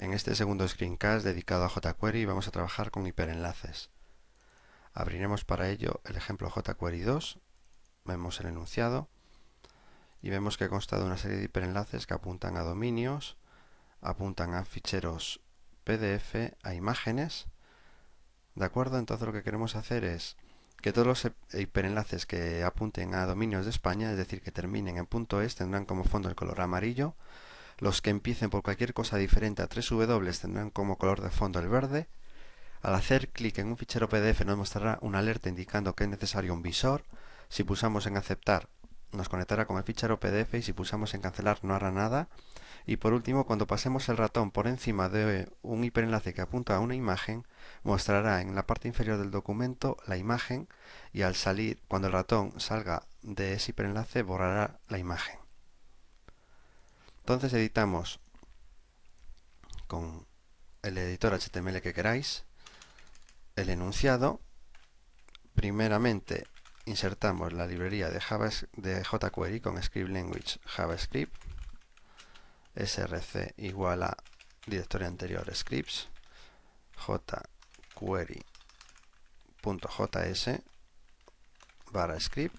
En este segundo screencast dedicado a jQuery vamos a trabajar con hiperenlaces. Abriremos para ello el ejemplo jQuery 2, vemos el enunciado y vemos que consta de una serie de hiperenlaces que apuntan a dominios, apuntan a ficheros PDF, a imágenes. ¿De acuerdo? Entonces lo que queremos hacer es que todos los hiperenlaces que apunten a dominios de España, es decir, que terminen en .es, tendrán como fondo el color amarillo los que empiecen por cualquier cosa diferente a 3W tendrán como color de fondo el verde. Al hacer clic en un fichero PDF nos mostrará una alerta indicando que es necesario un visor. Si pulsamos en aceptar nos conectará con el fichero PDF y si pulsamos en cancelar no hará nada. Y por último, cuando pasemos el ratón por encima de un hiperenlace que apunta a una imagen, mostrará en la parte inferior del documento la imagen y al salir, cuando el ratón salga de ese hiperenlace, borrará la imagen. Entonces editamos con el editor HTML que queráis el enunciado. Primeramente insertamos la librería de, Java, de jQuery con Script Language JavaScript. Src igual a directorio anterior scripts. jQuery.js barra script.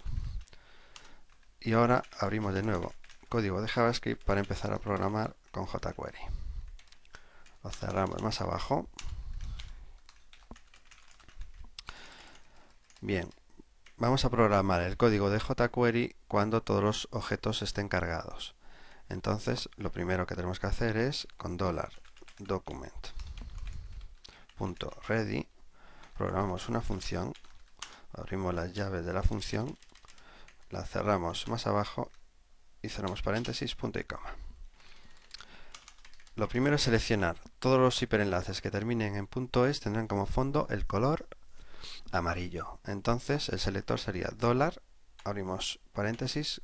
Y ahora abrimos de nuevo código de JavaScript para empezar a programar con jQuery. Lo cerramos más abajo. Bien, vamos a programar el código de jQuery cuando todos los objetos estén cargados. Entonces, lo primero que tenemos que hacer es con $document.ready programamos una función, abrimos las llaves de la función, la cerramos más abajo y cerramos paréntesis, punto y coma. Lo primero es seleccionar todos los hiperenlaces que terminen en punto .es tendrán como fondo el color amarillo. Entonces el selector sería dólar, abrimos paréntesis,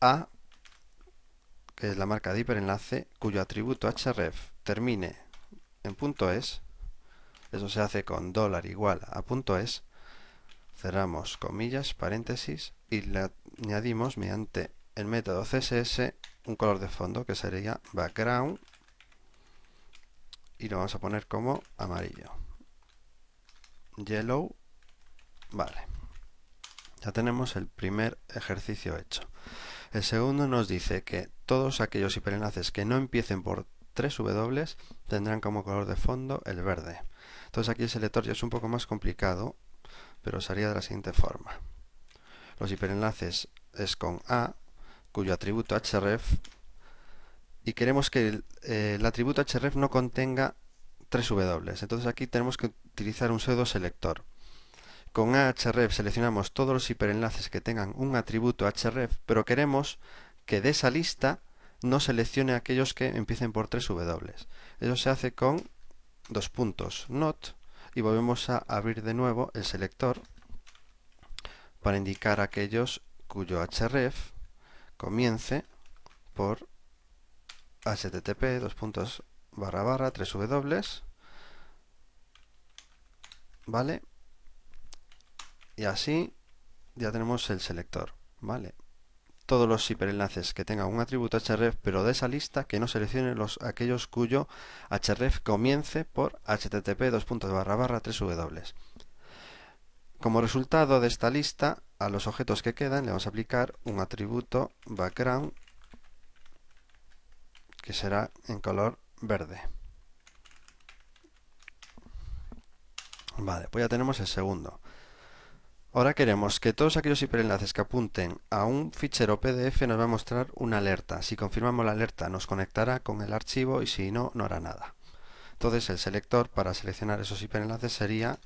a, que es la marca de hiperenlace, cuyo atributo href termine en punto .es, eso se hace con dólar igual a punto .es, cerramos comillas, paréntesis, y le añadimos mediante el método CSS un color de fondo que sería background y lo vamos a poner como amarillo. Yellow vale. Ya tenemos el primer ejercicio hecho. El segundo nos dice que todos aquellos hiperenlaces que no empiecen por 3W tendrán como color de fondo el verde. Entonces aquí el selector ya es un poco más complicado pero sería de la siguiente forma. Los hiperenlaces es con A cuyo atributo href y queremos que el, eh, atributo href no contenga 3w. Entonces aquí tenemos que utilizar un pseudo selector. Con ahref seleccionamos todos los hiperenlaces que tengan un atributo href, pero queremos que de esa lista no seleccione aquellos que empiecen por 3w. Eso se hace con dos puntos not y volvemos a abrir de nuevo el selector para indicar aquellos cuyo href comience por http dos puntos barra barra 3w vale y así ya tenemos el selector vale todos los hiperenlaces que tengan un atributo href pero de esa lista que no seleccione los aquellos cuyo href comience por http dos puntos barra barra 3w como resultado de esta lista a los objetos que quedan le vamos a aplicar un atributo background que será en color verde. Vale, pues ya tenemos el segundo. Ahora queremos que todos aquellos hiperenlaces que apunten a un fichero PDF nos va a mostrar una alerta. Si confirmamos la alerta nos conectará con el archivo y si no, no hará nada. Entonces el selector para seleccionar esos hiperenlaces sería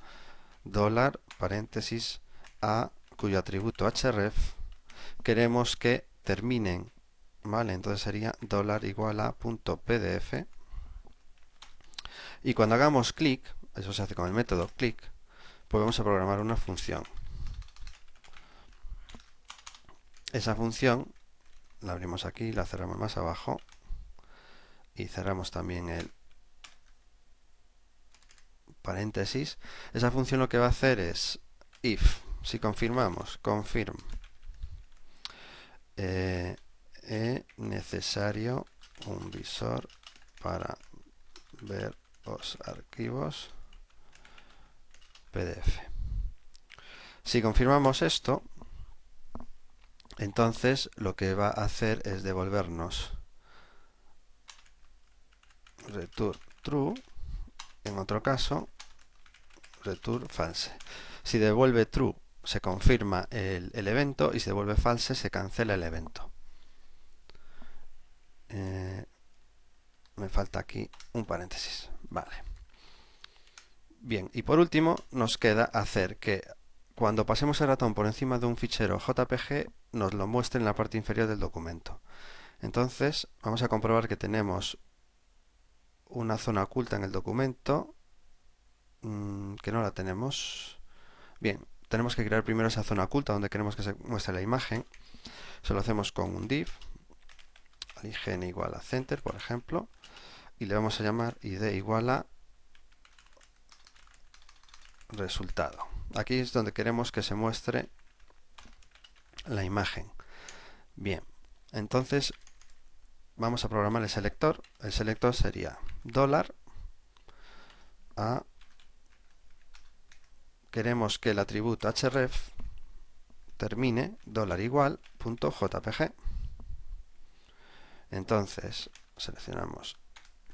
dólar paréntesis a cuyo atributo href queremos que terminen, ¿vale? Entonces sería dólar igual a punto pdf y cuando hagamos clic, eso se hace con el método clic, pues vamos a programar una función. Esa función la abrimos aquí, la cerramos más abajo y cerramos también el paréntesis. Esa función lo que va a hacer es if si confirmamos, confirm, eh, es necesario un visor para ver los archivos PDF. Si confirmamos esto, entonces lo que va a hacer es devolvernos return true, en otro caso return false. Si devuelve true se confirma el, evento y si devuelve false se cancela el evento. Eh, me falta aquí un paréntesis. Vale. Bien, y por último nos queda hacer que cuando pasemos el ratón por encima de un fichero JPG nos lo muestre en la parte inferior del documento. Entonces vamos a comprobar que tenemos una zona oculta en el documento mm, que no la tenemos. Bien, tenemos que crear primero esa zona oculta donde queremos que se muestre la imagen. Se lo hacemos con un div, aligen igual a center, por ejemplo, y le vamos a llamar id igual a resultado. Aquí es donde queremos que se muestre la imagen. Bien, entonces vamos a programar el selector. El selector sería dólar queremos que el atributo href termine dólar jpg. Entonces seleccionamos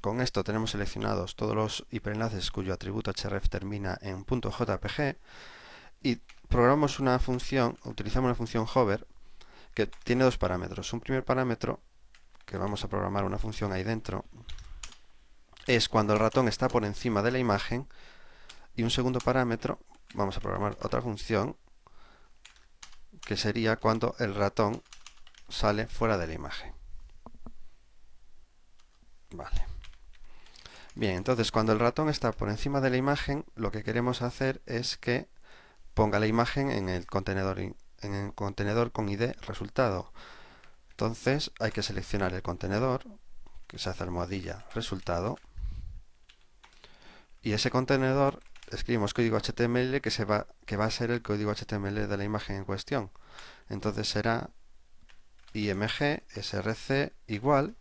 con esto tenemos seleccionados todos los hiperenlaces cuyo atributo href termina en .jpg y programamos una función, utilizamos la función hover que tiene dos parámetros. Un primer parámetro, que vamos a programar una función ahí dentro, es cuando el ratón está por encima de la imagen y un segundo parámetro, vamos a programar otra función que sería cuando el ratón sale fuera de la imagen. Vale. Bien, entonces cuando el ratón está por encima de la imagen, lo que queremos hacer es que ponga la imagen en el contenedor, en el contenedor con id resultado. Entonces hay que seleccionar el contenedor, que se hace almohadilla resultado, y ese contenedor escribimos código HTML que, se va, que va a ser el código HTML de la imagen en cuestión. Entonces será img src igual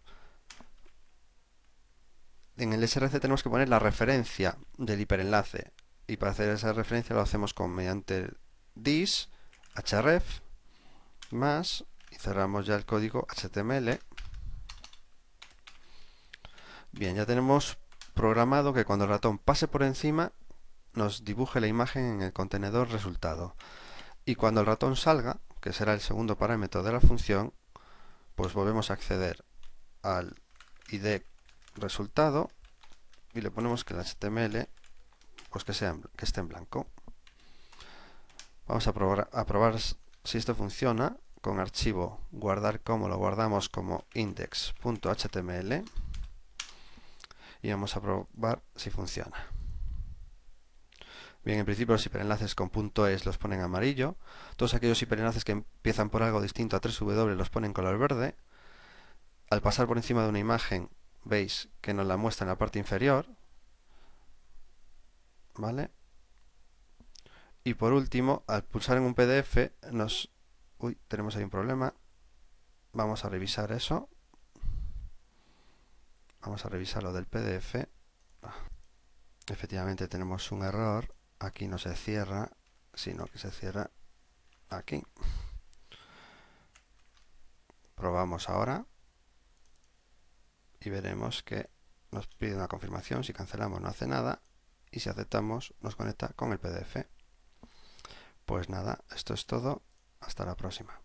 en el src tenemos que poner la referencia del hiperenlace y para hacer esa referencia lo hacemos con mediante this href más y cerramos ya el código html bien ya tenemos programado que cuando el ratón pase por encima nos dibuje la imagen en el contenedor resultado y cuando el ratón salga que será el segundo parámetro de la función pues volvemos a acceder al id resultado y le ponemos que el HTML pues que, sea, que esté en blanco. Vamos a probar, a probar si esto funciona con archivo guardar como lo guardamos como index.html y vamos a probar si funciona. Bien, en principio los hiperenlaces con .es los ponen amarillo. Todos aquellos hiperenlaces que empiezan por algo distinto a 3W los ponen color verde. Al pasar por encima de una imagen veis que nos la muestra en la parte inferior. ¿Vale? Y por último, al pulsar en un PDF, nos... Uy, tenemos ahí un problema. Vamos a revisar eso. Vamos a revisar lo del PDF. Ah, efectivamente tenemos un error. Aquí no se cierra, sino que se cierra aquí. Probamos ahora y veremos que nos pide una confirmación, si cancelamos no hace nada y si aceptamos nos conecta con el PDF. Pues nada, esto es todo, hasta la próxima.